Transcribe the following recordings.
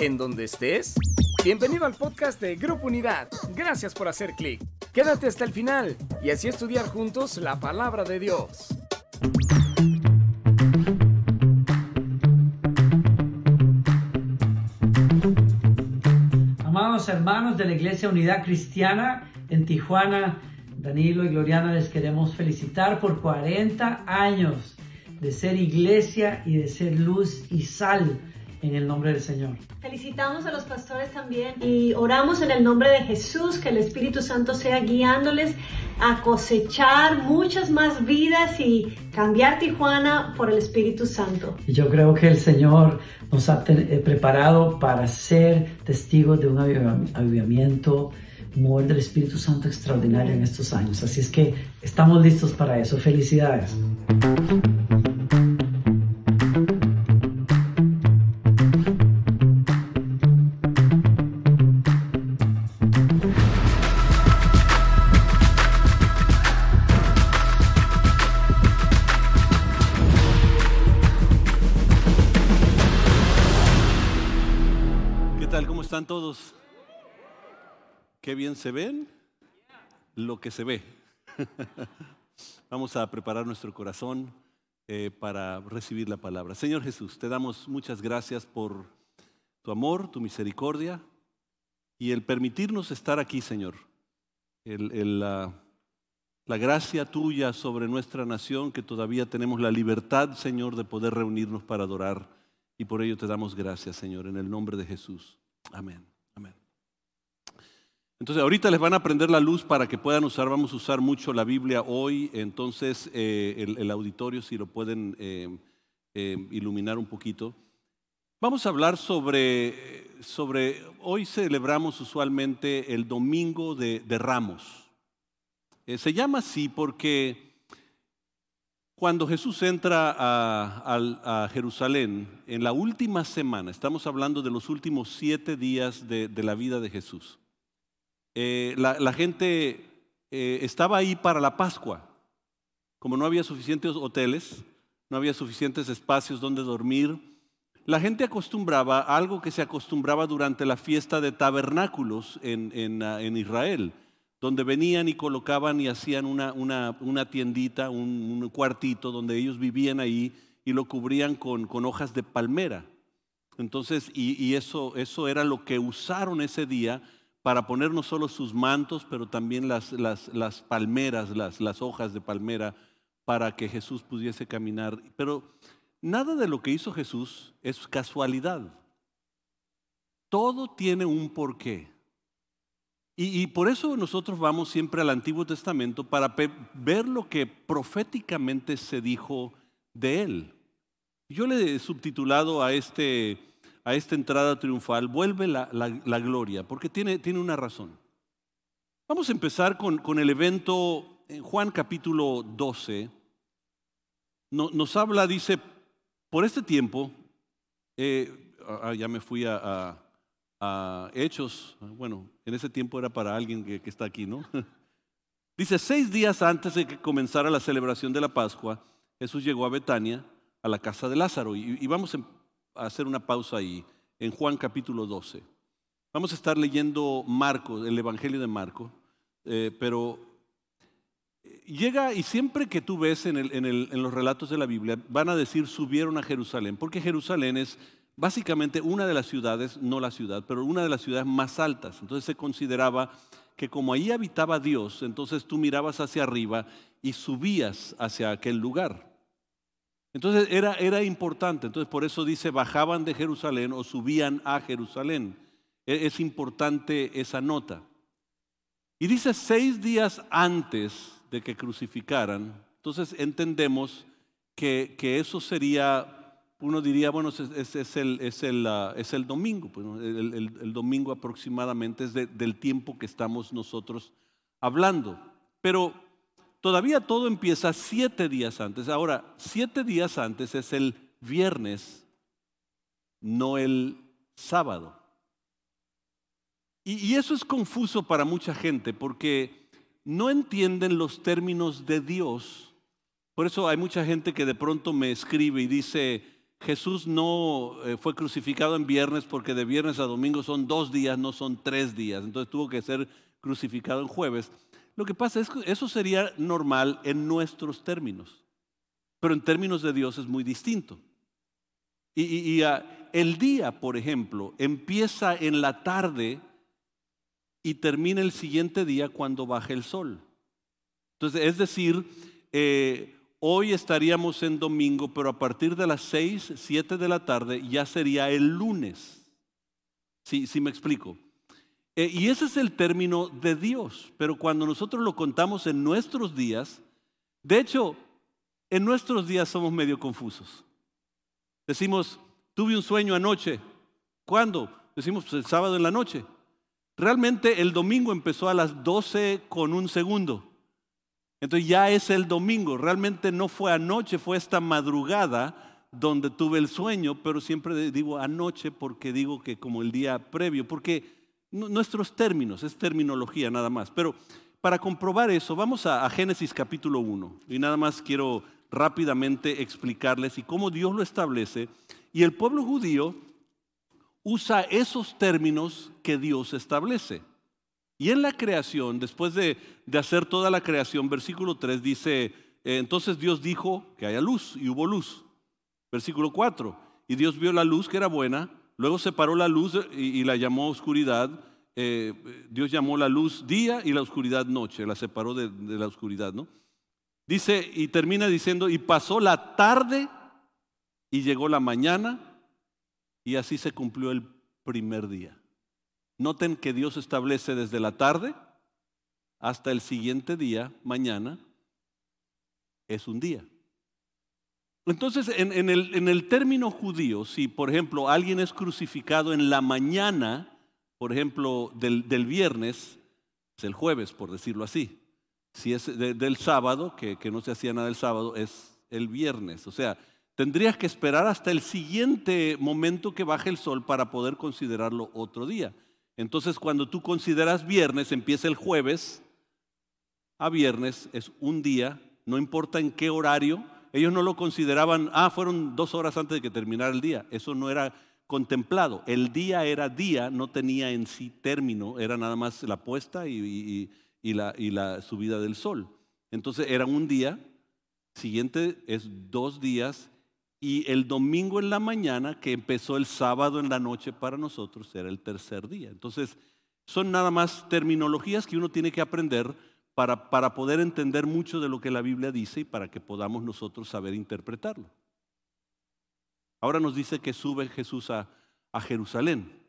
en donde estés. Bienvenido al podcast de Grupo Unidad. Gracias por hacer clic. Quédate hasta el final y así estudiar juntos la palabra de Dios. Amados hermanos de la Iglesia Unidad Cristiana en Tijuana, Danilo y Gloriana les queremos felicitar por 40 años de ser iglesia y de ser luz y sal en el nombre del Señor. Felicitamos a los pastores también y oramos en el nombre de Jesús que el Espíritu Santo sea guiándoles a cosechar muchas más vidas y cambiar Tijuana por el Espíritu Santo. Y yo creo que el Señor nos ha eh, preparado para ser testigos de un avivamiento, mover del Espíritu Santo extraordinario en estos años. Así es que estamos listos para eso. Felicidades. ¿Qué bien se ven? Lo que se ve. Vamos a preparar nuestro corazón eh, para recibir la palabra. Señor Jesús, te damos muchas gracias por tu amor, tu misericordia y el permitirnos estar aquí, Señor. la, la gracia tuya sobre nuestra nación, que todavía tenemos la libertad, Señor, de poder reunirnos para adorar. Y por ello te damos gracias, Señor, en el nombre de Jesús. Amén. Entonces, ahorita les van a prender la luz para que puedan usar, vamos a usar mucho la Biblia hoy, entonces eh, el, auditorio, si lo pueden eh, eh, iluminar un poquito. Vamos a hablar sobre, sobre, hoy celebramos usualmente el Domingo de Ramos. se llama así porque cuando Jesús entra a, Jerusalén, en la última semana, estamos hablando de los últimos siete días de, la vida de Jesús, eh, la, gente eh, estaba ahí para la Pascua. Como no había suficientes hoteles, no había suficientes espacios donde dormir, la gente acostumbraba a algo que se acostumbraba durante la fiesta de tabernáculos en ah, Israel donde venían y colocaban y hacían una, tiendita, un, cuartito donde ellos vivían ahí y lo cubrían con, hojas de palmera. Entonces, y, eso era lo que usaron ese día para poner no solo sus mantos, pero también las, las, las palmeras, las, las hojas de palmera, para que Jesús pudiese caminar. Pero nada de lo que hizo Jesús es casualidad. Todo tiene un porqué. Y, por eso nosotros vamos siempre al Antiguo Testamento para ver lo que proféticamente se dijo de él. Yo le he subtitulado a, este, a esta entrada triunfal, vuelve la, gloria, porque tiene, tiene, una razón. Vamos a empezar con, con, el evento en Juan capítulo 12. nos habla, dice, por este tiempo, eh, ah, ya me fui a Hechos, bueno, en ese tiempo era para alguien que, está aquí, ¿no? Dice, seis días antes de que comenzara la celebración de la Pascua, Jesús llegó a Betania, a la casa de Lázaro. Y, vamos a hacer una pausa ahí, en Juan capítulo 12. Vamos a estar leyendo Marcos, el Evangelio de Marcos, eh, pero llega y siempre que tú ves en, en los relatos de la Biblia, van a decir subieron a Jerusalén, porque Jerusalén es básicamente una de las ciudades, no la ciudad, pero una de las ciudades más altas. Entonces se consideraba que como ahí habitaba Dios, entonces tú mirabas hacia arriba y subías hacia aquel lugar. Entonces era, era importante, entonces por eso dice bajaban de Jerusalén o subían a Jerusalén. E, es importante esa nota. Y dice seis días antes de que crucificaran, entonces entendemos que, que eso sería uno diría, bueno, es, es, el, es, el, ah, domingo, pues, el, domingo aproximadamente es del tiempo que estamos nosotros hablando. Pero todavía todo empieza siete días antes. Ahora, siete días antes es el viernes, no el sábado. y eso es confuso para mucha gente porque no entienden los términos de Dios. Por eso hay mucha gente que de pronto me escribe y dice, Jesús no eh, fue crucificado en viernes porque de viernes a domingo son dos días, no son tres días. Entonces tuvo que ser crucificado en jueves. Lo que pasa es que eso sería normal en nuestros términos, pero en términos de Dios es muy distinto. Y, ah, el día, por ejemplo, empieza en la tarde y termina el siguiente día cuando baja el sol. Entonces, es decir, eh, hoy estaríamos en domingo, pero a partir de las 6, 7 de la tarde ya sería el lunes. Sí, sí me explico. Eh, y ese es el término de Dios, pero cuando nosotros lo contamos en nuestros días, de hecho, en nuestros días somos medio confusos. Decimos, tuve un sueño anoche. ¿Cuándo? Decimos, pues el sábado en la noche. Realmente el domingo empezó a las 12 con un segundo. Entonces ya es el domingo. Realmente no fue anoche, fue esta madrugada donde tuve el sueño, pero siempre digo anoche porque digo que como el día previo, porque nuestros términos, es terminología nada más. Pero para comprobar eso, vamos a, Génesis capítulo 1 y nada más quiero rápidamente explicarles y cómo Dios lo establece. Y el pueblo judío usa esos términos que Dios establece. Y en la creación, después de, hacer toda la creación, versículo 3 dice, eh, entonces Dios dijo que haya luz y hubo luz. Versículo 4, y Dios vio la luz que era buena Luego separó la luz y, la llamó oscuridad. Eh, Dios llamó la luz día y la oscuridad noche, la separó de, de la oscuridad, ¿no? Dice y termina diciendo, y pasó la tarde y llegó la mañana y así se cumplió el primer día. Noten que Dios establece desde la tarde hasta el siguiente día, mañana, es un día. Entonces, en, el, término judío, si por ejemplo alguien es crucificado en la mañana, por ejemplo, del, viernes, es el jueves, por decirlo así. Si es del sábado, que, que no se hacía nada el sábado, es el viernes. O sea, tendrías que esperar hasta el siguiente momento que baje el sol para poder considerarlo otro día. Entonces, cuando tú consideras viernes, empieza el jueves a viernes, es un día, no importa en qué horario, ellos no lo consideraban, ah, fueron dos horas antes de que terminara el día. Eso no era contemplado. El día era día, no tenía en sí término, era nada más la puesta y, la, y la subida del sol. Entonces era un día, siguiente es dos días y el domingo en la mañana, que empezó el sábado en la noche para nosotros, era el tercer día. Entonces, son nada más terminologías que uno tiene que aprender para, poder entender mucho de lo que la Biblia dice y para que podamos nosotros saber interpretarlo. Ahora nos dice que sube Jesús a, a Jerusalén.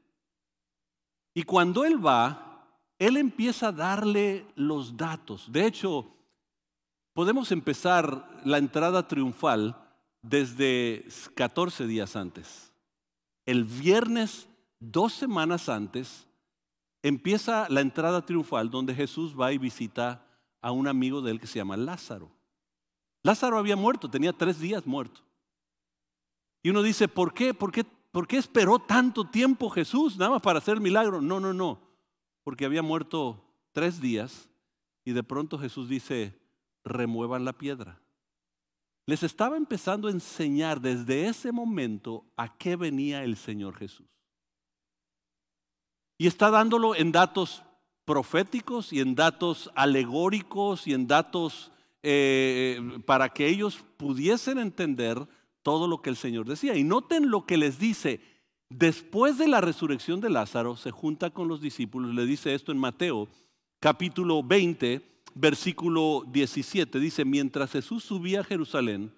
Y cuando Él va, Él empieza a darle los datos. De hecho, podemos empezar la entrada triunfal desde 14 días antes. El viernes, dos semanas antes, empieza la entrada triunfal donde Jesús va y visita a un amigo de él que se llama Lázaro. Lázaro había muerto, tenía tres días muerto. Y uno dice, ¿por qué? ¿Por qué, ¿Por qué esperó tanto tiempo Jesús nada más para hacer milagro? No, no, no, porque había muerto tres días y de pronto Jesús dice, remuevan la piedra. Les estaba empezando a enseñar desde ese momento a qué venía el Señor Jesús. Y está dándolo en datos proféticos y en datos alegóricos y en datos eh, para que ellos pudiesen entender todo lo que el Señor decía. Y noten lo que les dice. Después de la resurrección de Lázaro, se junta con los discípulos, le dice esto en Mateo capítulo 20, versículo 17. Dice, mientras Jesús subía a Jerusalén,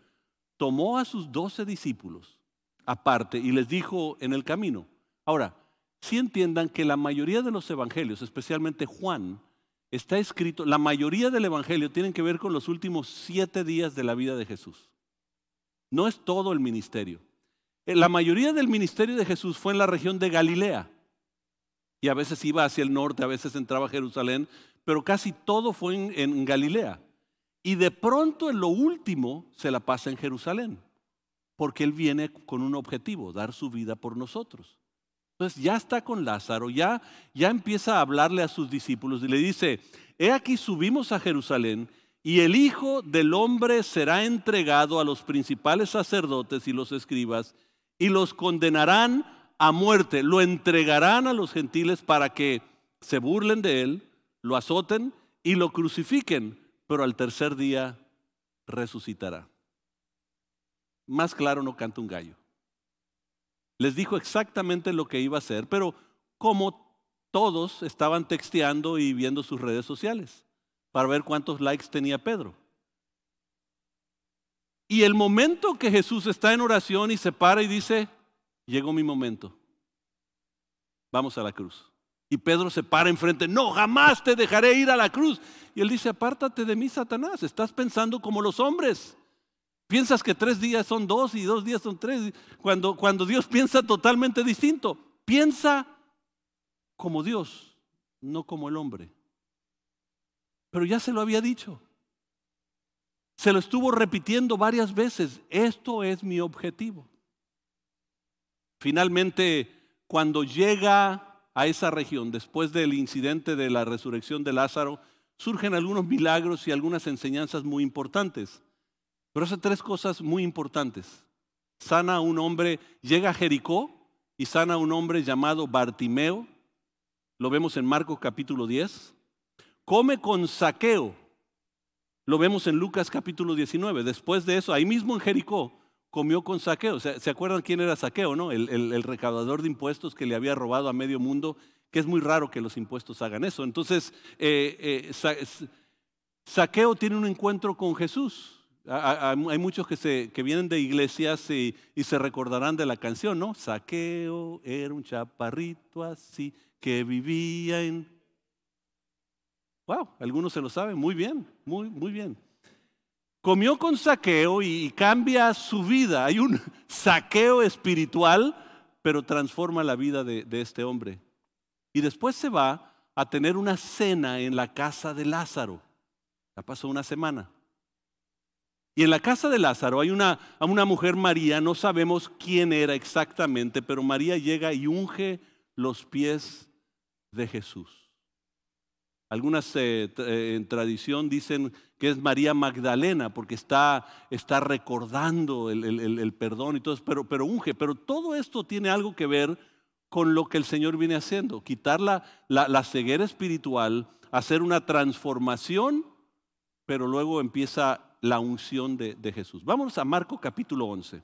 tomó a sus doce discípulos aparte y les dijo en el camino. Ahora, si entiendan que la mayoría de los evangelios, especialmente Juan, está escrito, la mayoría del evangelio tienen que ver con los últimos siete días de la vida de Jesús. No es todo el ministerio. Eh, la mayoría del ministerio de Jesús fue en la región de Galilea. Y a veces iba hacia el norte, a veces entraba a Jerusalén, pero casi todo fue en Galilea. Y de pronto en lo último se la pasa en Jerusalén, porque Él viene con un objetivo, dar su vida por nosotros. Entonces ya está con Lázaro, ya, ya empieza a hablarle a sus discípulos y le dice, he aquí subimos a Jerusalén y el Hijo del Hombre será entregado a los principales sacerdotes y los escribas, y los condenarán a muerte, lo entregarán a los gentiles para que se burlen de él, lo azoten y lo crucifiquen, pero al tercer día resucitará. Más claro no canta un gallo. Les dijo exactamente lo que iba a hacer, pero como todos estaban texteando y viendo sus redes sociales para ver cuántos likes tenía Pedro. Y el momento que Jesús está en oración y se para y dice, llegó mi momento, vamos a la cruz. Y Pedro se para enfrente, no, jamás te dejaré ir a la cruz. Y él dice, apártate de mí, Satanás, estás pensando como los hombres. Piensas que tres días son dos y dos días son tres, cuando, cuando Dios piensa totalmente distinto. Piensa como Dios, no como el hombre. Pero ya se lo había dicho. Se lo estuvo repitiendo varias veces. Esto es mi objetivo. Finalmente, cuando llega a esa región, después del incidente de la resurrección de Lázaro, surgen algunos milagros y algunas enseñanzas muy importantes. Pero hace tres cosas muy importantes. Sana a un hombre, llega a Jericó y sana a un hombre llamado Bartimeo. Lo vemos en Marcos capítulo 10. Come con saqueo. Lo vemos en Lucas capítulo 19. Después de eso, ahí mismo en Jericó, comió con saqueo. ¿Se acuerdan quién era saqueo, no? El, recaudador de impuestos que le había robado a medio mundo, que es muy raro que los impuestos hagan eso. Entonces, eh, eh, saqueo tiene un encuentro con Jesús. Hay muchos que, se, que vienen de iglesias y, se recordarán de la canción, ¿no? Saqueo era un chaparrito así que vivía en... Wow, algunos se lo saben, muy bien, muy, muy bien. Comió con saqueo y cambia su vida. Hay un saqueo espiritual, pero transforma la vida de, de este hombre. Y después se va a tener una cena en la casa de Lázaro. Ya pasó una semana. Y en la casa de Lázaro hay una, una mujer María, no sabemos quién era exactamente, pero María llega y unge los pies de Jesús. Algunas eh, eh, en tradición dicen que es María Magdalena porque está, está recordando el, perdón y todo pero, pero unge. Pero todo esto tiene algo que ver con lo que el Señor viene haciendo, quitar la, la ceguera espiritual, hacer una transformación, pero luego empieza la unción de, Jesús. Vamos a Marco capítulo 11.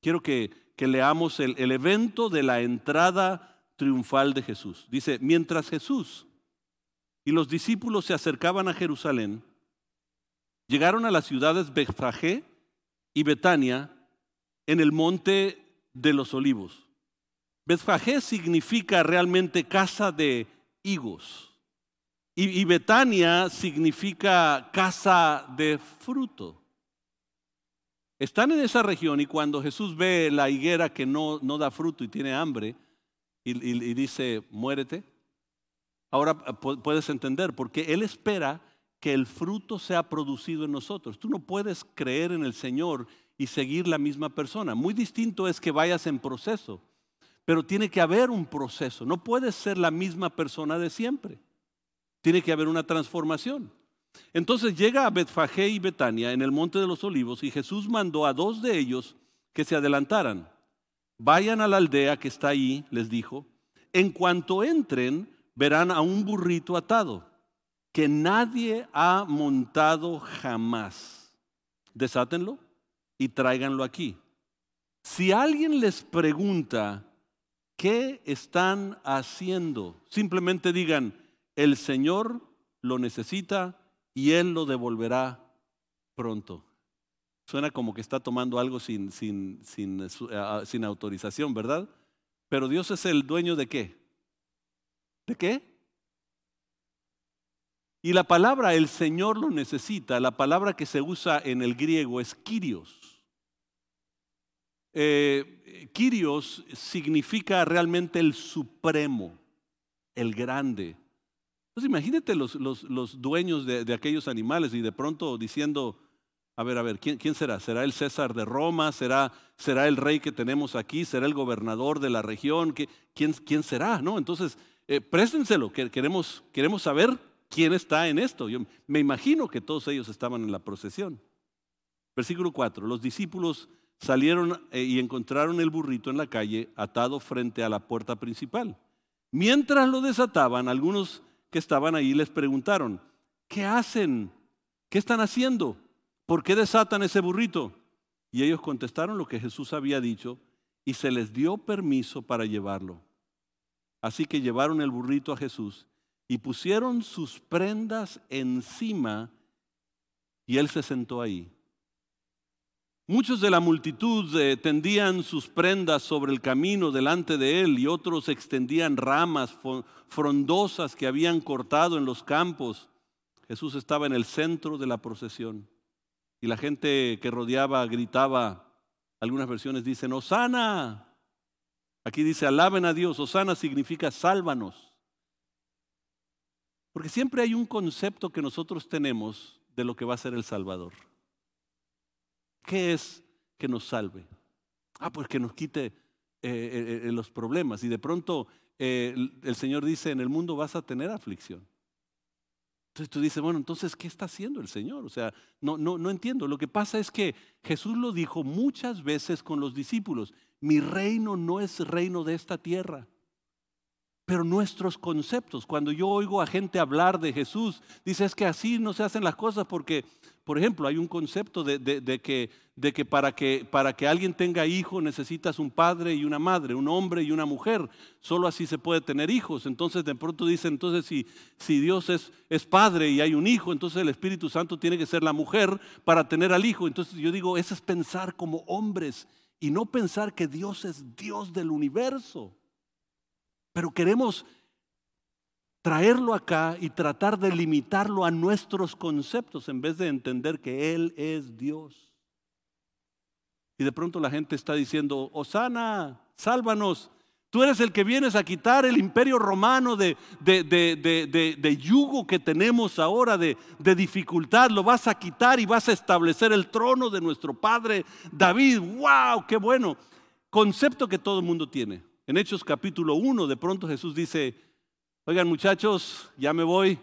Quiero que, leamos el, el evento de la entrada triunfal de Jesús. Dice, mientras Jesús y los discípulos se acercaban a Jerusalén, llegaron a las ciudades Betfagé y Betania en el monte de los olivos. Betfagé significa realmente casa de higos. Y, Betania significa casa de fruto. Están en esa región y cuando Jesús ve la higuera que no, no da fruto y tiene hambre y, y dice, muérete, ahora puedes entender, porque Él espera que el fruto sea producido en nosotros. Tú no puedes creer en el Señor y seguir la misma persona. Muy distinto es que vayas en proceso, pero tiene que haber un proceso. No puedes ser la misma persona de siempre. Tiene que haber una transformación. Entonces llega a Betfagé y Betania en el monte de los olivos y Jesús mandó a dos de ellos que se adelantaran. Vayan a la aldea que está ahí, les dijo. En cuanto entren, verán a un burrito atado que nadie ha montado jamás. Desátenlo y tráiganlo aquí. Si alguien les pregunta, ¿qué están haciendo? Simplemente digan, el Señor lo necesita y Él lo devolverá pronto. Suena como que está tomando algo eh, sin, autorización, ¿verdad? Pero Dios es el dueño de qué? ¿De qué? Y la palabra el Señor lo necesita, la palabra que se usa en el griego es Kyrios. Eh, Kyrios significa realmente el supremo, el grande. Entonces imagínate los, dueños de, aquellos animales y de pronto diciendo, a ver, a ver, ¿quién, será? ¿Será el César de Roma? ¿Será, ¿Será el rey que tenemos aquí? ¿Será el gobernador de la región? ¿Quién, será? ¿No? Entonces, eh, préstenselo, que queremos, queremos saber ¿quién está en esto? Yo me imagino que todos ellos estaban en la procesión. Versículo 4, los discípulos salieron eh, y encontraron el burrito en la calle atado frente a la puerta principal. Mientras lo desataban, algunos que estaban ahí les preguntaron, ¿qué hacen? ¿Qué están haciendo? ¿Por qué desatan ese burrito? Y ellos contestaron lo que Jesús había dicho y se les dio permiso para llevarlo. Así que llevaron el burrito a Jesús y pusieron sus prendas encima y él se sentó ahí. Muchos de la multitud eh, tendían sus prendas sobre el camino delante de él y otros extendían ramas frondosas que habían cortado en los campos. Jesús estaba en el centro de la procesión y la gente que rodeaba gritaba, algunas versiones dicen, Osana. Aquí dice, alaben a Dios. Osana significa sálvanos. Porque siempre hay un concepto que nosotros tenemos de lo que va a ser el Salvador. ¿Qué es que nos salve? Ah, pues que nos quite eh, eh, eh, los problemas. Y de pronto el Señor dice, en el mundo vas a tener aflicción. Entonces tú dices, bueno, entonces, ¿qué está haciendo el Señor? O sea, no, no, no entiendo. Lo que pasa es que Jesús lo dijo muchas veces con los discípulos, mi reino no es reino de esta tierra. Pero nuestros conceptos, cuando yo oigo a gente hablar de Jesús, dice es que así no se hacen las cosas porque, por ejemplo, hay un concepto de, que, de que, para que para que alguien tenga hijo necesitas un padre y una madre, un hombre y una mujer. Solo así se puede tener hijos. Entonces de pronto dice, entonces si, si Dios es, es padre y hay un hijo, entonces el Espíritu Santo tiene que ser la mujer para tener al hijo. Entonces yo digo, eso es pensar como hombres y no pensar que Dios es Dios del universo. Pero queremos traerlo acá y tratar de limitarlo a nuestros conceptos en vez de entender que Él es Dios. Y de pronto la gente está diciendo, Osana, sálvanos. Tú eres el que vienes a quitar el imperio romano de, de, yugo que tenemos ahora, de, dificultad. Lo vas a quitar y vas a establecer el trono de nuestro padre David. ¡Wow! ¡Qué bueno! Concepto que todo el mundo tiene. En Hechos capítulo 1, de pronto Jesús dice, oigan muchachos, ya me voy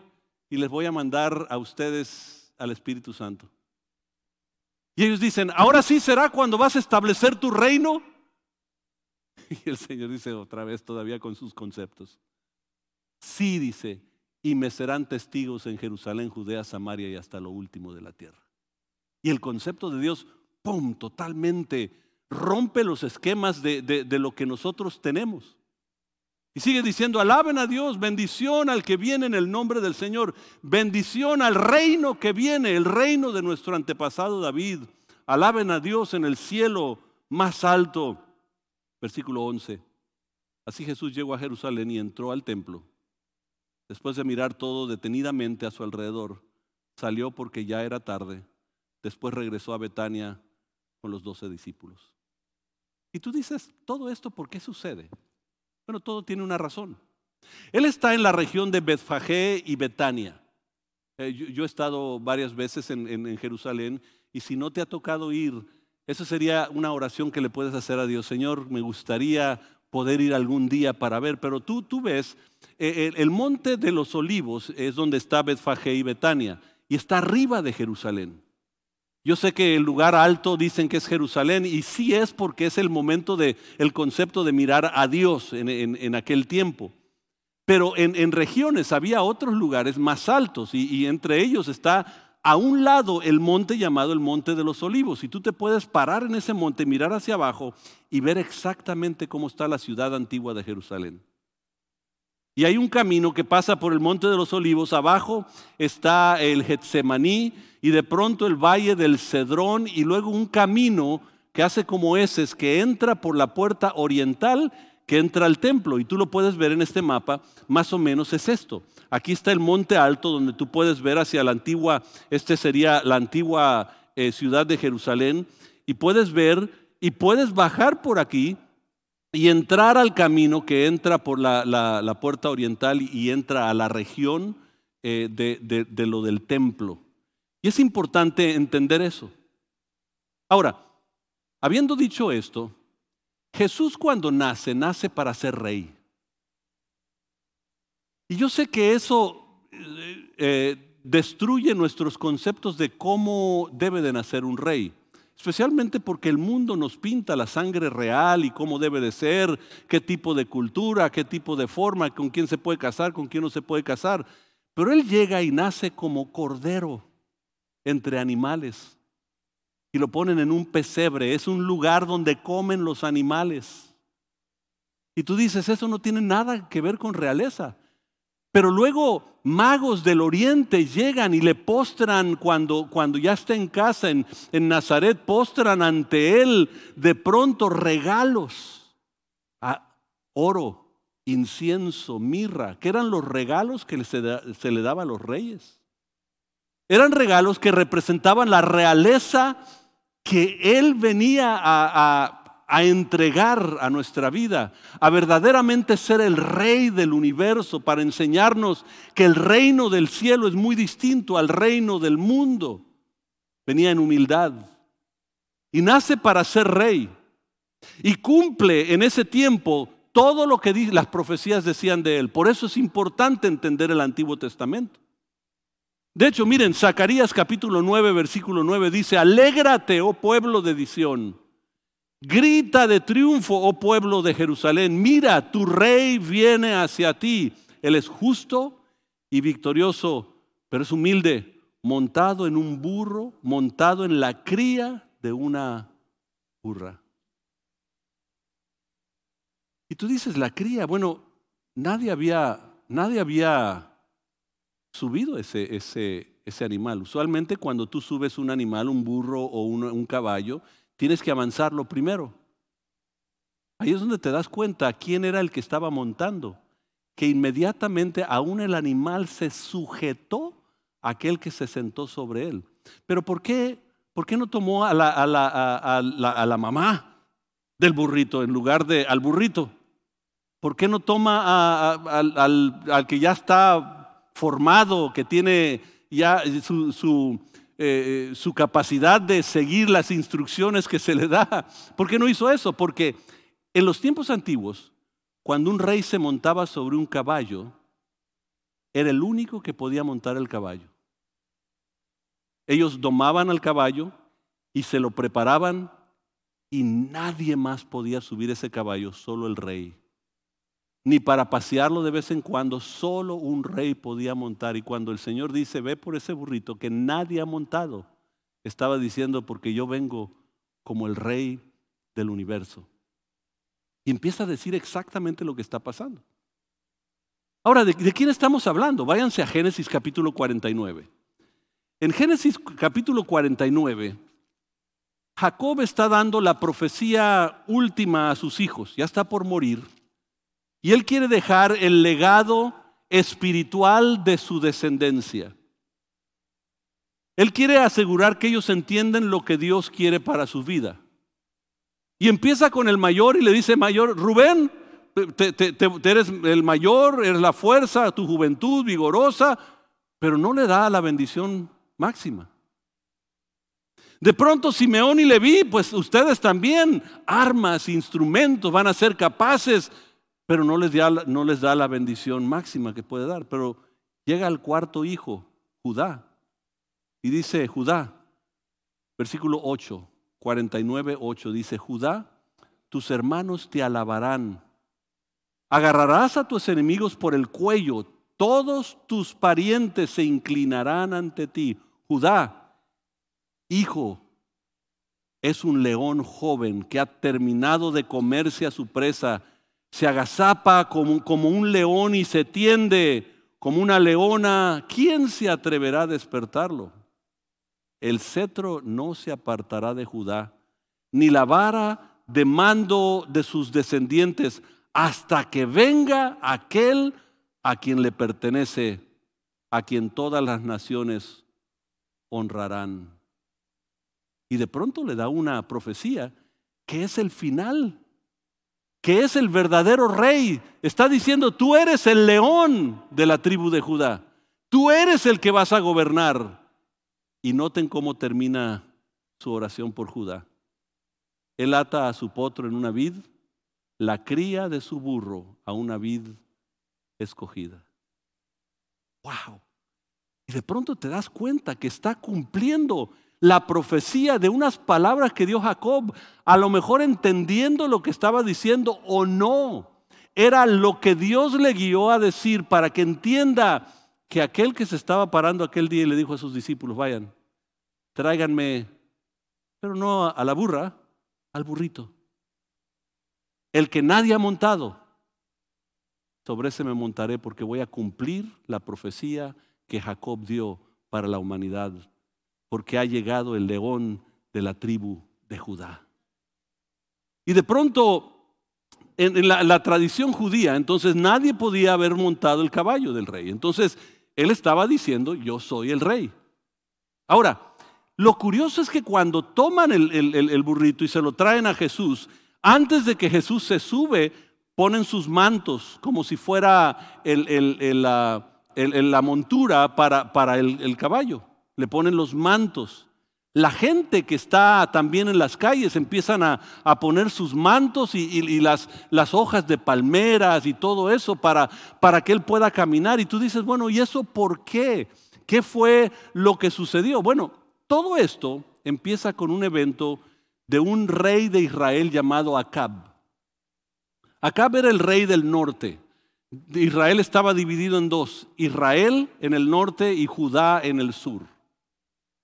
y les voy a mandar a ustedes al Espíritu Santo. Y ellos dicen, ahora sí será cuando vas a establecer tu reino. Y el Señor dice otra vez todavía con sus conceptos. Sí, dice, y me serán testigos en Jerusalén, Judea, Samaria y hasta lo último de la tierra. Y el concepto de Dios, ¡pum!, totalmente rompe los esquemas de, lo que nosotros tenemos. Y sigue diciendo, alaben a Dios, bendición al que viene en el nombre del Señor, bendición al reino que viene, el reino de nuestro antepasado David. Alaben a Dios en el cielo más alto. Versículo 11. Así Jesús llegó a Jerusalén y entró al templo. Después de mirar todo detenidamente a su alrededor, salió porque ya era tarde. Después regresó a Betania con los doce discípulos. Y tú dices, ¿todo esto por qué sucede? Bueno, todo tiene una razón. Él está en la región de Betfagé y Betania. Eh, yo, he estado varias veces en, Jerusalén y si no te ha tocado ir, esa sería una oración que le puedes hacer a Dios. Señor, me gustaría poder ir algún día para ver, pero tú, tú ves, eh, el, el, monte de los olivos es donde está Betfagé y Betania y está arriba de Jerusalén. Yo sé que el lugar alto dicen que es Jerusalén y sí es porque es el momento del el concepto de mirar a Dios en, aquel tiempo. Pero en, regiones había otros lugares más altos y, y entre ellos está a un lado el monte llamado el Monte de los Olivos. Y tú te puedes parar en ese monte, mirar hacia abajo y ver exactamente cómo está la ciudad antigua de Jerusalén. Y hay un camino que pasa por el Monte de los Olivos. Abajo está el Getsemaní y de pronto el Valle del Cedrón y luego un camino que hace como ese, que entra por la puerta oriental que entra al templo. Y tú lo puedes ver en este mapa, más o menos es esto. Aquí está el monte alto donde tú puedes ver hacia la antigua, este sería la antigua eh, ciudad de Jerusalén, y puedes ver y puedes bajar por aquí y entrar al camino que entra por la, puerta oriental y entra a la región eh, de, lo del templo. Y es importante entender eso. Ahora, habiendo dicho esto, Jesús cuando nace, nace para ser rey. Y yo sé que eso, eh, eh, destruye nuestros conceptos de cómo debe de nacer un rey. Especialmente porque el mundo nos pinta la sangre real y cómo debe de ser, qué tipo de cultura, qué tipo de forma, con quién se puede casar, con quién no se puede casar. Pero él llega y nace como cordero entre animales. Y lo ponen en un pesebre, es un lugar donde comen los animales. Y tú dices, eso no tiene nada que ver con realeza. Pero luego magos del oriente llegan y le postran cuando, cuando ya está en casa en, en Nazaret, postran ante él de pronto regalos, a oro, incienso, mirra, que eran los regalos que se, se le daba a los reyes. Eran regalos que representaban la realeza que él venía a entregar a nuestra vida, a verdaderamente ser el rey del universo, para enseñarnos que el reino del cielo es muy distinto al reino del mundo. Venía en humildad y nace para ser rey y cumple en ese tiempo todo lo que las profecías decían de él. Por eso es importante entender el Antiguo Testamento. De hecho, miren, Zacarías capítulo 9, versículo 9 dice, alégrate, oh pueblo de Disión Grita de triunfo, oh pueblo de Jerusalén. Mira, tu rey viene hacia ti. Él es justo y victorioso, pero es humilde, montado en un burro, montado en la cría de una burra. Y tú dices, la cría, bueno, nadie había, nadie había subido ese, ese, ese animal. Usualmente cuando tú subes un animal, un burro o un, un caballo, tienes que avanzarlo primero. Ahí es donde te das cuenta quién era el que estaba montando, que inmediatamente aún el animal se sujetó a aquel que se sentó sobre él. Pero ¿por qué, por qué no tomó a la, a, la, a la, mamá del burrito en lugar de al burrito? ¿Por qué no toma al, al, que ya está formado, que tiene ya su, su eh, su capacidad de seguir las instrucciones que se le da. ¿Por qué no hizo eso? Porque en los tiempos antiguos, cuando un rey se montaba sobre un caballo, era el único que podía montar el caballo. Ellos domaban al caballo y se lo preparaban y nadie más podía subir ese caballo, solo el rey ni para pasearlo de vez en cuando, solo un rey podía montar. Y cuando el Señor dice, ve por ese burrito que nadie ha montado, estaba diciendo, porque yo vengo como el rey del universo. Y empieza a decir exactamente lo que está pasando. Ahora, ¿de, quién estamos hablando? Váyanse a Génesis capítulo 49. En Génesis capítulo 49, Jacob está dando la profecía última a sus hijos, ya está por morir. Y él quiere dejar el legado espiritual de su descendencia. Él quiere asegurar que ellos entienden lo que Dios quiere para su vida. Y empieza con el mayor y le dice, mayor, Rubén, eres el mayor, eres la fuerza, tu juventud vigorosa, pero no le da la bendición máxima. De pronto Simeón y Leví, pues ustedes también, armas, instrumentos, van a ser capaces pero no les, da, no les da la bendición máxima que puede dar. Pero llega el cuarto hijo, Judá, y dice, Judá, versículo 8, 49, 8, dice, Judá, tus hermanos te alabarán, agarrarás a tus enemigos por el cuello, todos tus parientes se inclinarán ante ti. Judá, hijo, es un león joven que ha terminado de comerse a su presa se agazapa como, un león y se tiende como una leona, ¿quién se atreverá a despertarlo? El cetro no se apartará de Judá, ni la vara de mando de sus descendientes, hasta que venga aquel a quien le pertenece, a quien todas las naciones honrarán. Y de pronto le da una profecía que es el final que es el verdadero rey. Está diciendo, tú eres el león de la tribu de Judá. Tú eres el que vas a gobernar. Y noten cómo termina su oración por Judá. Él ata a su potro en una vid, la cría de su burro a una vid escogida. ¡Wow! Y de pronto te das cuenta que está cumpliendo la profecía de unas palabras que dio Jacob, a lo mejor entendiendo lo que estaba diciendo o no. Era lo que Dios le guió a decir para que entienda que aquel que se estaba parando aquel día y le dijo a sus discípulos, vayan, tráiganme, pero no a la burra, al burrito. El que nadie ha montado, sobre ese me montaré porque voy a cumplir la profecía que Jacob dio para la humanidad, porque ha llegado el león de la tribu de Judá. Y de pronto, en, la, tradición judía, entonces nadie podía haber montado el caballo del rey. Entonces, él estaba diciendo, yo soy el rey. Ahora, lo curioso es que cuando toman el, burrito y se lo traen a Jesús, antes de que Jesús se sube, ponen sus mantos como si fuera la, montura para el caballo. Le ponen los mantos. La gente que está también en las calles empiezan a, poner sus mantos y, las, las, hojas de palmeras y todo eso para, para que él pueda caminar. Y tú dices, bueno, ¿y eso por qué? ¿Qué fue lo que sucedió? Bueno, todo esto empieza con un evento de un rey de Israel llamado Acab. Acab era el rey del norte. Israel estaba dividido en dos, Israel en el norte y Judá en el sur.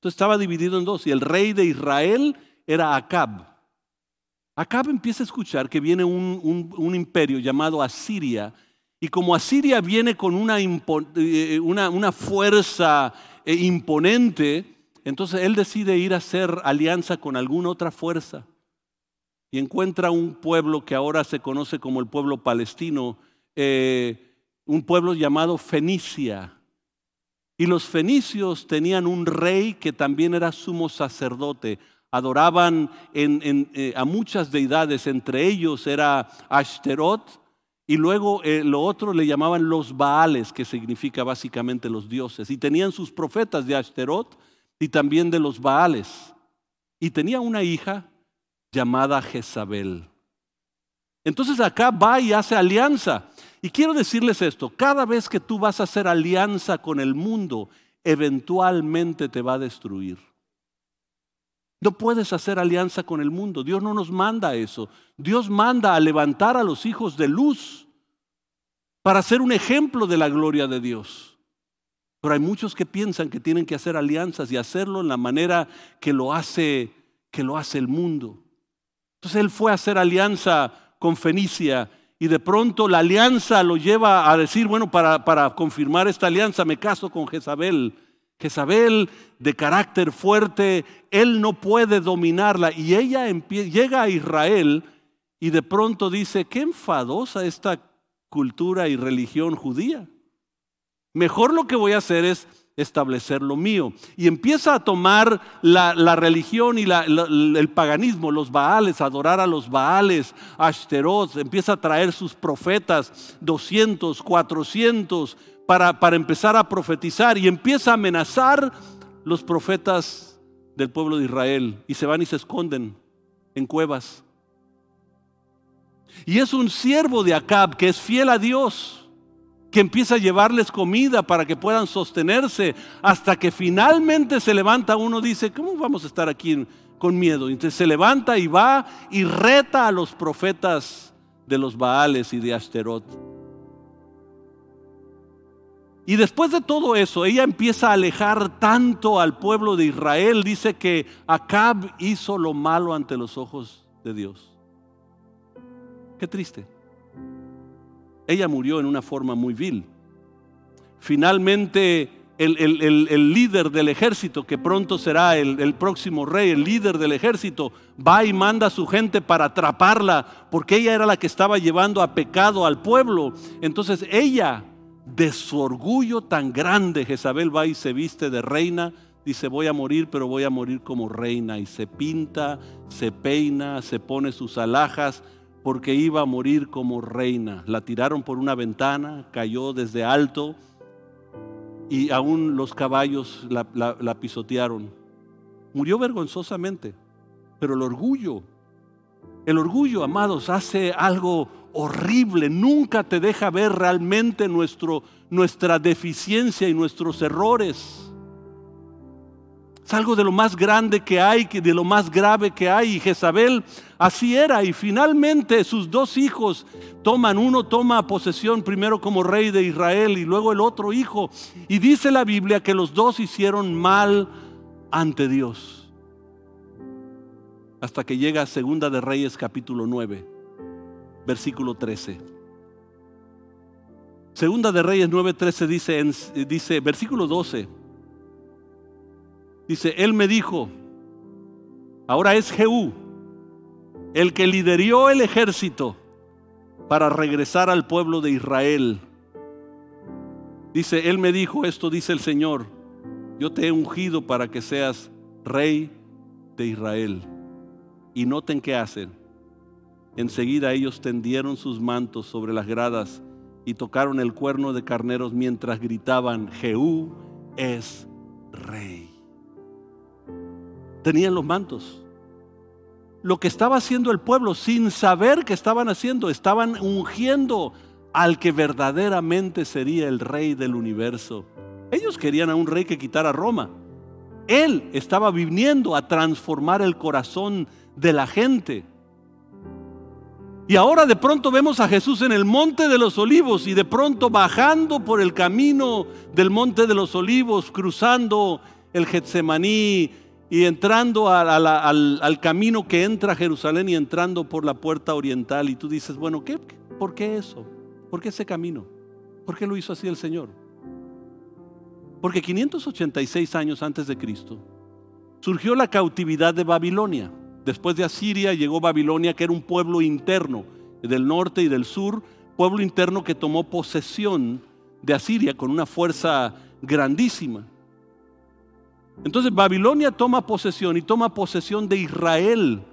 Entonces estaba dividido en dos y el rey de Israel era Acab. Acab empieza a escuchar que viene un, imperio llamado Asiria y como Asiria viene con una, eh, fuerza eh, imponente, entonces él decide ir a hacer alianza con alguna otra fuerza y encuentra un pueblo que ahora se conoce como el pueblo palestino, eh, un pueblo llamado Fenicia. Y los fenicios tenían un rey que también era sumo sacerdote. Adoraban eh, a muchas deidades, entre ellos era Ashterot, y luego eh, lo otro le llamaban los Baales, que significa básicamente los dioses. Y tenían sus profetas de Ashterot y también de los Baales. Y tenía una hija llamada Jezabel. Entonces acá va y hace alianza. Y quiero decirles esto, cada vez que tú vas a hacer alianza con el mundo, eventualmente te va a destruir. No puedes hacer alianza con el mundo, Dios no nos manda eso. Dios manda a levantar a los hijos de luz para ser un ejemplo de la gloria de Dios. Pero hay muchos que piensan que tienen que hacer alianzas y hacerlo en la manera que lo hace, que lo hace el mundo. Entonces él fue a hacer alianza con Fenicia y de pronto la alianza lo lleva a decir, bueno, para, para confirmar esta alianza me caso con Jezabel. Jezabel de carácter fuerte, él no puede dominarla y ella llega a Israel y de pronto dice, qué enfadosa esta cultura y religión judía. Mejor lo que voy a hacer es establecer lo mío. Y empieza a tomar la, religión y el paganismo, los Baales, adorar a los Baales, Ashterot, empieza a traer sus profetas, 200, 400, para, para empezar a profetizar y empieza a amenazar los profetas del pueblo de Israel y se van y se esconden en cuevas. Y es un siervo de Acab que es fiel a Dios que empieza a llevarles comida para que puedan sostenerse, hasta que finalmente se levanta uno, dice, ¿cómo vamos a estar aquí con miedo? Entonces se levanta y va y reta a los profetas de los Baales y de Ashterot. Y después de todo eso, ella empieza a alejar tanto al pueblo de Israel, dice que Acab hizo lo malo ante los ojos de Dios. Qué triste ella murió en una forma muy vil. Finalmente, el, líder del ejército, que pronto será el, próximo rey, el líder del ejército, va y manda a su gente para atraparla, porque ella era la que estaba llevando a pecado al pueblo. Entonces ella, de su orgullo tan grande, Jezabel va y se viste de reina, dice, voy a morir, pero voy a morir como reina, y se pinta, se peina, se pone sus alhajas, porque iba a morir como reina. La tiraron por una ventana, cayó desde alto y aún los caballos la, pisotearon. Murió vergonzosamente, pero el orgullo, el orgullo, amados, hace algo horrible, nunca te deja ver realmente nuestro, nuestra deficiencia y nuestros errores. Es algo de lo más grande que hay, de lo más grave que hay. Y Jezabel así era. Y finalmente sus dos hijos toman, uno toma posesión primero como rey de Israel y luego el otro hijo. Y dice la Biblia que los dos hicieron mal ante Dios. Hasta que llega Segunda de Reyes capítulo 9, versículo 13. Segunda de Reyes 9:13 dice, dice versículo 12. Dice, él me dijo, ahora es Jehú, el que lideró el ejército para regresar al pueblo de Israel. Dice, él me dijo, esto dice el Señor, yo te he ungido para que seas rey de Israel. Y noten qué hacen. Enseguida ellos tendieron sus mantos sobre las gradas y tocaron el cuerno de carneros mientras gritaban, Jehú es rey tenían los mantos. Lo que estaba haciendo el pueblo sin saber que estaban haciendo, estaban ungiendo al que verdaderamente sería el rey del universo. Ellos querían a un rey que quitara Roma. Él estaba viniendo a transformar el corazón de la gente. Y ahora de pronto vemos a Jesús en el monte de los olivos y de pronto bajando por el camino del monte de los olivos, cruzando el Getsemaní, y entrando al, camino que entra a Jerusalén y entrando por la puerta oriental. Y tú dices, bueno, ¿qué, ¿por qué eso? ¿Por qué ese camino? ¿Por qué lo hizo así el Señor? Porque 586 años antes de Cristo surgió la cautividad de Babilonia. Después de Asiria llegó Babilonia, que era un pueblo interno del norte y del sur, pueblo interno que tomó posesión de Asiria con una fuerza grandísima. Entonces Babilonia toma posesión y toma posesión de Israel,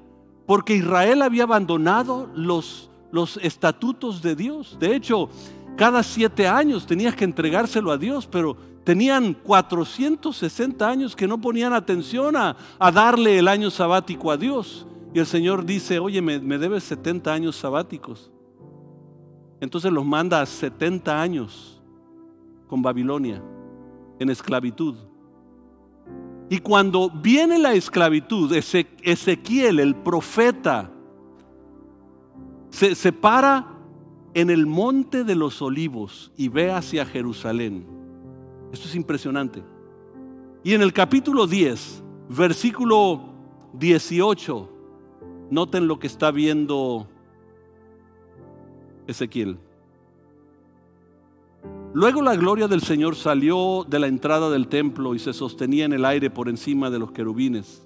porque Israel había abandonado los, los estatutos de Dios. De hecho, cada siete años tenías que entregárselo a Dios, pero tenían 460 años que no ponían atención a, darle el año sabático a Dios. Y el Señor dice, oye, me, me debes 70 años sabáticos. Entonces los manda a 70 años con Babilonia en esclavitud. Y cuando viene la esclavitud, Ezequiel, el profeta, se, se para en el monte de los olivos y ve hacia Jerusalén. Esto es impresionante. Y en el capítulo 10, versículo 18, noten lo que está viendo Ezequiel. Luego la gloria del Señor salió de la entrada del templo y se sostenía en el aire por encima de los querubines.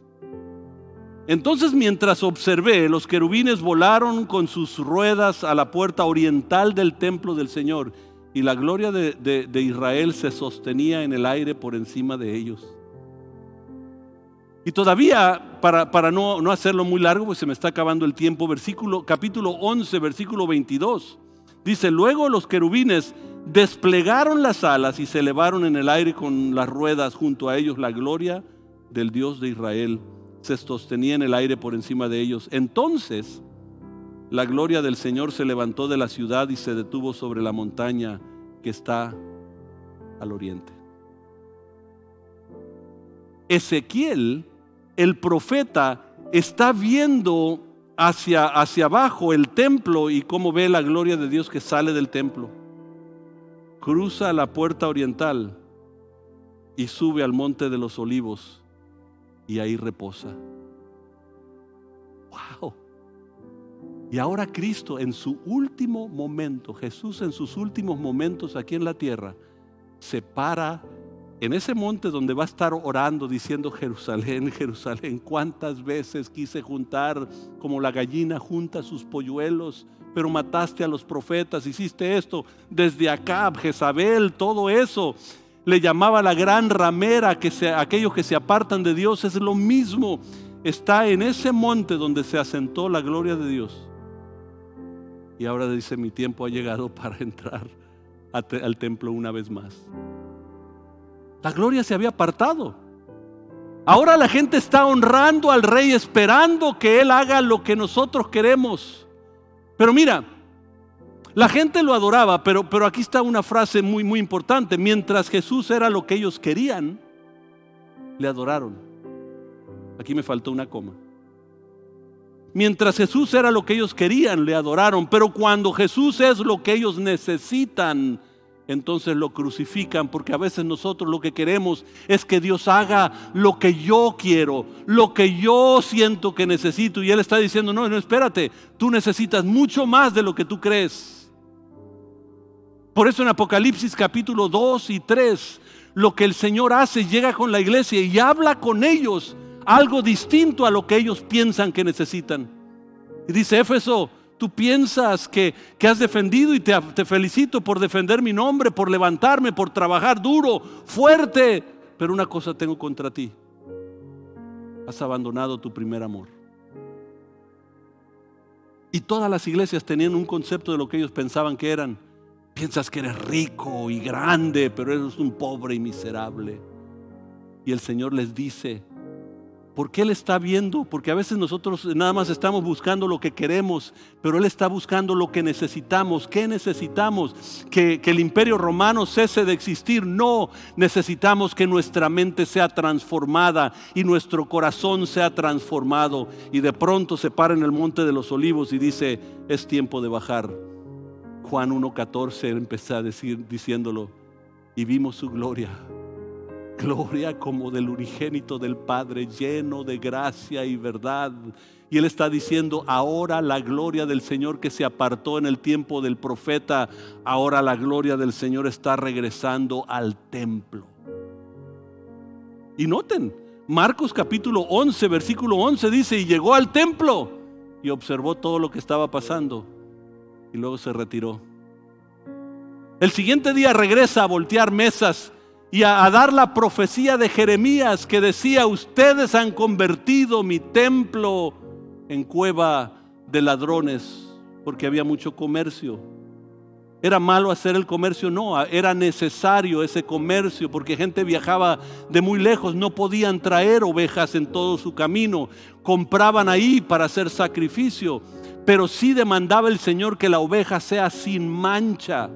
Entonces mientras observé, los querubines volaron con sus ruedas a la puerta oriental del templo del Señor y la gloria de, Israel se sostenía en el aire por encima de ellos. Y todavía, para, no, no, hacerlo muy largo, pues se me está acabando el tiempo, versículo, capítulo 11, versículo 22. Dice, luego los querubines desplegaron las alas y se elevaron en el aire con las ruedas junto a ellos la gloria del Dios de Israel. Se sostenía en el aire por encima de ellos. Entonces la gloria del Señor se levantó de la ciudad y se detuvo sobre la montaña que está al oriente. Ezequiel, el profeta, está viendo hacia, hacia abajo el templo y cómo ve la gloria de Dios que sale del templo cruza la puerta oriental y sube al monte de los olivos y ahí reposa. ¡Wow! Y ahora Cristo en su último momento, Jesús en sus últimos momentos aquí en la tierra, se para en ese monte donde va a estar orando diciendo Jerusalén, Jerusalén, cuántas veces quise juntar como la gallina junta sus polluelos pero mataste a los profetas, hiciste esto desde acá, Jezabel, todo eso. Le llamaba la gran ramera, que aquellos que se apartan de Dios es lo mismo. Está en ese monte donde se asentó la gloria de Dios. Y ahora dice, mi tiempo ha llegado para entrar al templo una vez más. La gloria se había apartado. Ahora la gente está honrando al rey, esperando que él haga lo que nosotros queremos. Pero mira, La gente lo adoraba, pero, pero aquí está una frase muy, muy importante. Mientras Jesús era lo que ellos querían, le adoraron. Aquí me faltó una coma. Mientras Jesús era lo que ellos querían, le adoraron. Pero cuando Jesús es lo que ellos necesitan, entonces lo crucifican porque a veces nosotros lo que queremos es que Dios haga lo que yo quiero, lo que yo siento que necesito. Y Él está diciendo, no, no, espérate, tú necesitas mucho más de lo que tú crees. Por eso en Apocalipsis capítulo 2 y 3, lo que el Señor hace, llega con la iglesia y habla con ellos algo distinto a lo que ellos piensan que necesitan. Y dice Éfeso, tú piensas que, has defendido y te, te felicito por defender mi nombre, por levantarme, por trabajar duro, fuerte. Pero una cosa tengo contra ti. Has abandonado tu primer amor. Y todas las iglesias tenían un concepto de lo que ellos pensaban que eran. Piensas que eres rico y grande, pero eres un pobre y miserable. Y el Señor les dice, porque Él está viendo, porque a veces nosotros nada más estamos buscando lo que queremos, pero Él está buscando lo que necesitamos. ¿Qué necesitamos? Que, que, el imperio romano cese de existir. No, necesitamos que nuestra mente sea transformada y nuestro corazón sea transformado. Y de pronto se para en el monte de los olivos y dice, es tiempo de bajar. Juan 1.14 empezó a decir, diciéndolo, y vimos su gloria gloria como del unigénito del Padre, lleno de gracia y verdad. Y él está diciendo, ahora la gloria del Señor que se apartó en el tiempo del profeta, ahora la gloria del Señor está regresando al templo. Y noten, Marcos capítulo 11, versículo 11 dice, y llegó al templo y observó todo lo que estaba pasando y luego se retiró. El siguiente día regresa a voltear mesas y a, dar la profecía de Jeremías que decía, ustedes han convertido mi templo en cueva de ladrones, porque había mucho comercio. ¿Era malo hacer el comercio? No, era necesario ese comercio porque gente viajaba de muy lejos, no podían traer ovejas en todo su camino, compraban ahí para hacer sacrificio, pero sí demandaba el Señor que la oveja sea sin mancha.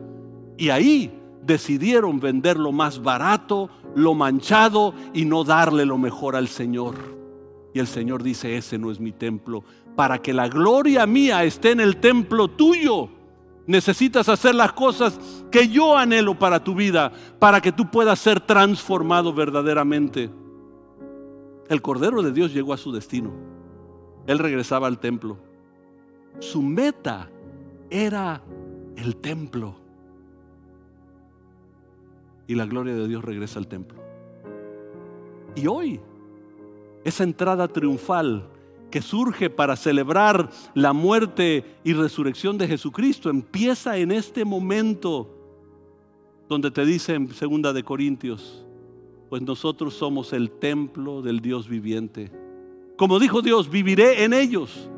Y ahí decidieron vender lo más barato, lo manchado y no darle lo mejor al Señor. Y el Señor dice, ese no es mi templo. Para que la gloria mía esté en el templo tuyo, necesitas hacer las cosas que yo anhelo para tu vida, para que tú puedas ser transformado verdaderamente. El Cordero de Dios llegó a su destino. Él regresaba al templo. Su meta era el templo y la gloria de Dios regresa al templo. Y hoy, esa entrada triunfal que surge para celebrar la muerte y resurrección de Jesucristo empieza en este momento donde te dice en segunda de Corintios, pues nosotros somos el templo del Dios viviente. Como dijo Dios, viviré en ellos,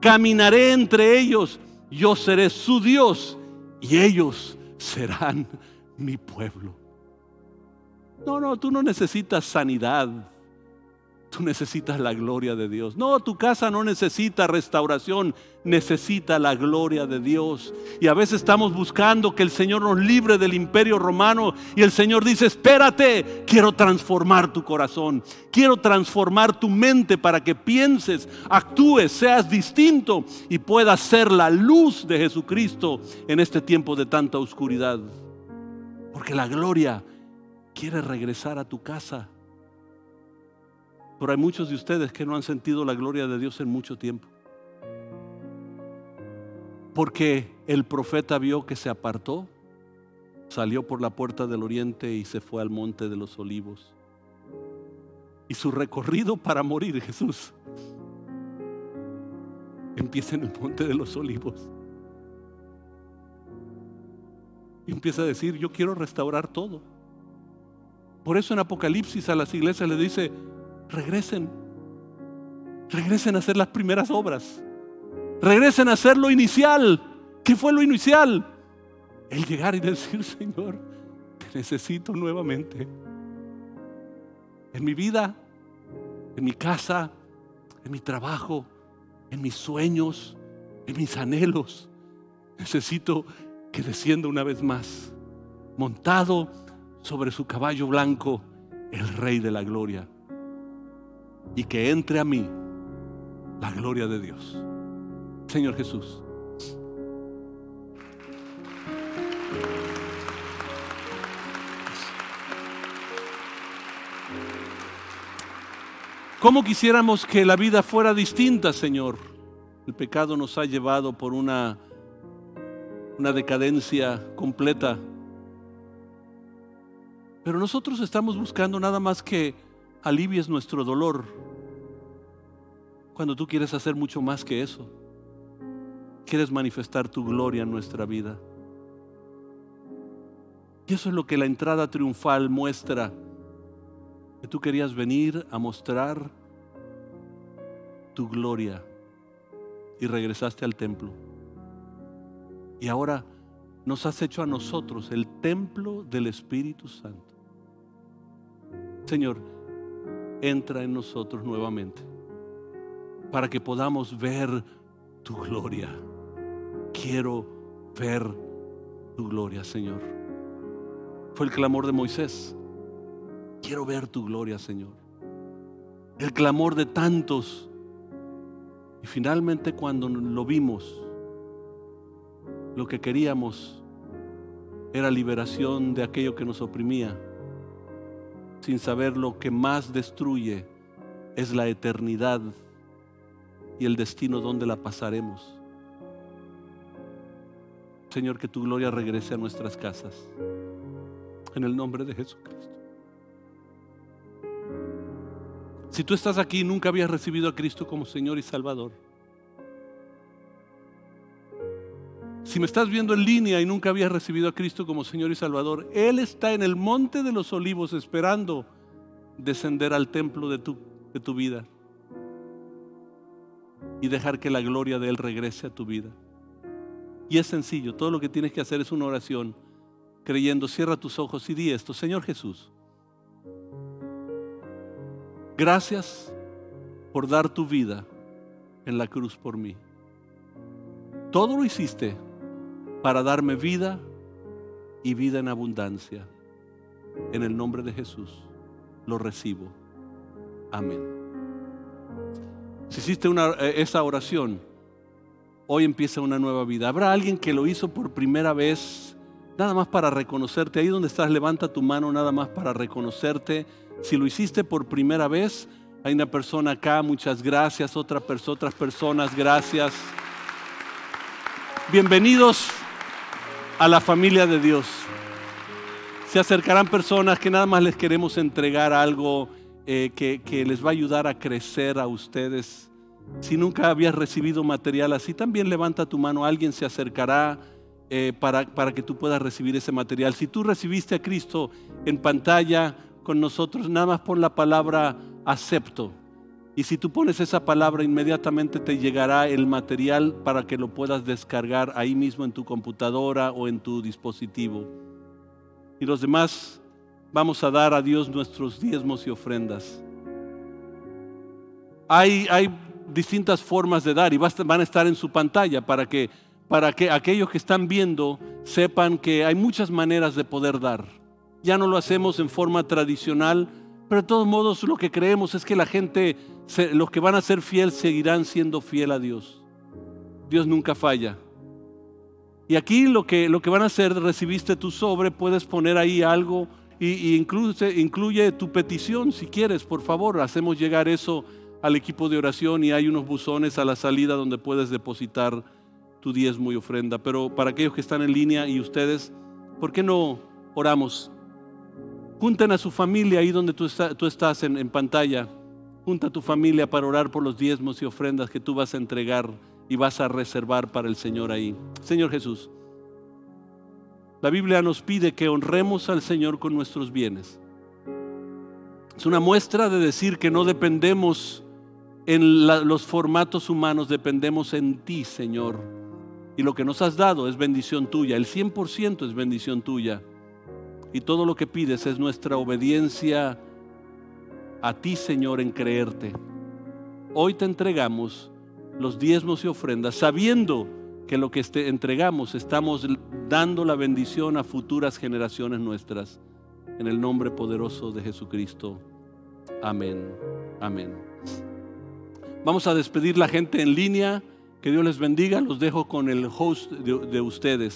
caminaré entre ellos, yo seré su Dios y ellos serán mi pueblo. No, no, tú no necesitas sanidad. Tú necesitas la gloria de Dios. No, tu casa no necesita restauración, necesita la gloria de Dios. Y a veces estamos buscando que el Señor nos libre del imperio romano y el Señor dice, espérate, quiero transformar tu corazón, quiero transformar tu mente para que pienses, actúes, seas distinto y puedas ser la luz de Jesucristo en este tiempo de tanta oscuridad. Porque la gloria quieres regresar a tu casa. Pero hay muchos de ustedes que no han sentido la gloria de Dios en mucho tiempo. Porque el profeta vio que se apartó, salió por la puerta del oriente y se fue al monte de los olivos. Y su recorrido para morir, Jesús, empieza en el monte de los olivos. Y empieza a decir, yo quiero restaurar todo. Por eso en Apocalipsis a las iglesias le dice, regresen, regresen a hacer las primeras obras, regresen a hacer lo inicial. ¿Qué fue lo inicial? El llegar y decir, Señor, te necesito nuevamente. En mi vida, en mi casa, en mi trabajo, en mis sueños, en mis anhelos. Necesito que descienda una vez más, montado sobre su caballo blanco, el Rey de la Gloria, y que entre a mí la gloria de Dios. Señor Jesús. ¿Cómo quisiéramos que la vida fuera distinta, Señor? El pecado nos ha llevado por una, una decadencia completa. Pero nosotros estamos buscando nada más que alivies nuestro dolor, cuando tú quieres hacer mucho más que eso. Quieres manifestar tu gloria en nuestra vida. Y eso es lo que la entrada triunfal muestra que tú querías venir a mostrar tu gloria y regresaste al templo. Y ahora nos has hecho a nosotros el templo del Espíritu Santo. Señor, entra en nosotros nuevamente para que podamos ver tu gloria. Quiero ver tu gloria, Señor. Fue el clamor de Moisés. Quiero ver tu gloria, Señor. El clamor de tantos. Y finalmente cuando lo vimos, lo que queríamos era liberación de aquello que nos oprimía, sin saber lo que más destruye es la eternidad y el destino donde la pasaremos. Señor, que tu gloria regrese a nuestras casas. En el nombre de Jesucristo. Si tú estás aquí y nunca habías recibido a Cristo como Señor y Salvador, si me estás viendo en línea y nunca habías recibido a Cristo como Señor y Salvador, Él está en el monte de los olivos esperando descender al templo de tu, de tu vida y dejar que la gloria de Él regrese a tu vida. Y es sencillo, todo lo que tienes que hacer es una oración, creyendo, cierra tus ojos y di esto, Señor Jesús, Gracias por dar tu vida en la cruz por mí. Todo lo hiciste para darme vida y vida en abundancia. En el nombre de Jesús lo recibo. Amén. Si hiciste eh, esa oración, hoy empieza una nueva vida. Habrá alguien que lo hizo por primera vez, nada más para reconocerte. Ahí donde estás, levanta tu mano nada más para reconocerte si lo hiciste por primera vez, hay una persona acá, muchas gracias, Otra otras personas, gracias. Bienvenidos a la familia de Dios. Se acercarán personas que nada más les queremos entregar algo eh, que, les va a ayudar a crecer a ustedes. Si nunca habías recibido material así, también levanta tu mano, alguien se acercará eh, para, para que tú puedas recibir ese material. Si tú recibiste a Cristo en pantalla, con nosotros, nada más pon la palabra acepto. Y si tú pones esa palabra, inmediatamente te llegará el material para que lo puedas descargar ahí mismo en tu computadora o en tu dispositivo. Y los demás vamos a dar a Dios nuestros diezmos y ofrendas. Hay, hay distintas formas de dar y van a estar en su pantalla para que, para que aquellos que están viendo sepan que hay muchas maneras de poder dar ya no lo hacemos en forma tradicional, pero de todos modos lo que creemos es que la gente, los que van a ser fiel, seguirán siendo fiel a Dios. Dios nunca falla. Y aquí lo que, lo que van a hacer, recibiste tu sobre, puedes poner ahí algo y, incluye, incluye tu petición si quieres, por favor, hacemos llegar eso al equipo de oración y hay unos buzones a la salida donde puedes depositar tu diezmo y ofrenda. Pero para aquellos que están en línea y ustedes, ¿por qué no oramos? Junten a su familia ahí donde tú, estás en, en pantalla. Junta a tu familia para orar por los diezmos y ofrendas que tú vas a entregar y vas a reservar para el Señor ahí. Señor Jesús, la Biblia nos pide que honremos al Señor con nuestros bienes. Es una muestra de decir que no dependemos en los formatos humanos, dependemos en ti, Señor. Y lo que nos has dado es bendición tuya, el 100% es bendición tuya. Y todo lo que pides es nuestra obediencia a ti, Señor, en creerte. Hoy te entregamos los diezmos y ofrendas, sabiendo que lo que este, entregamos estamos dando la bendición a futuras generaciones nuestras. En el nombre poderoso de Jesucristo. Amén. Amén. Vamos a despedir la gente en línea. Que Dios les bendiga. Los dejo con el host de ustedes.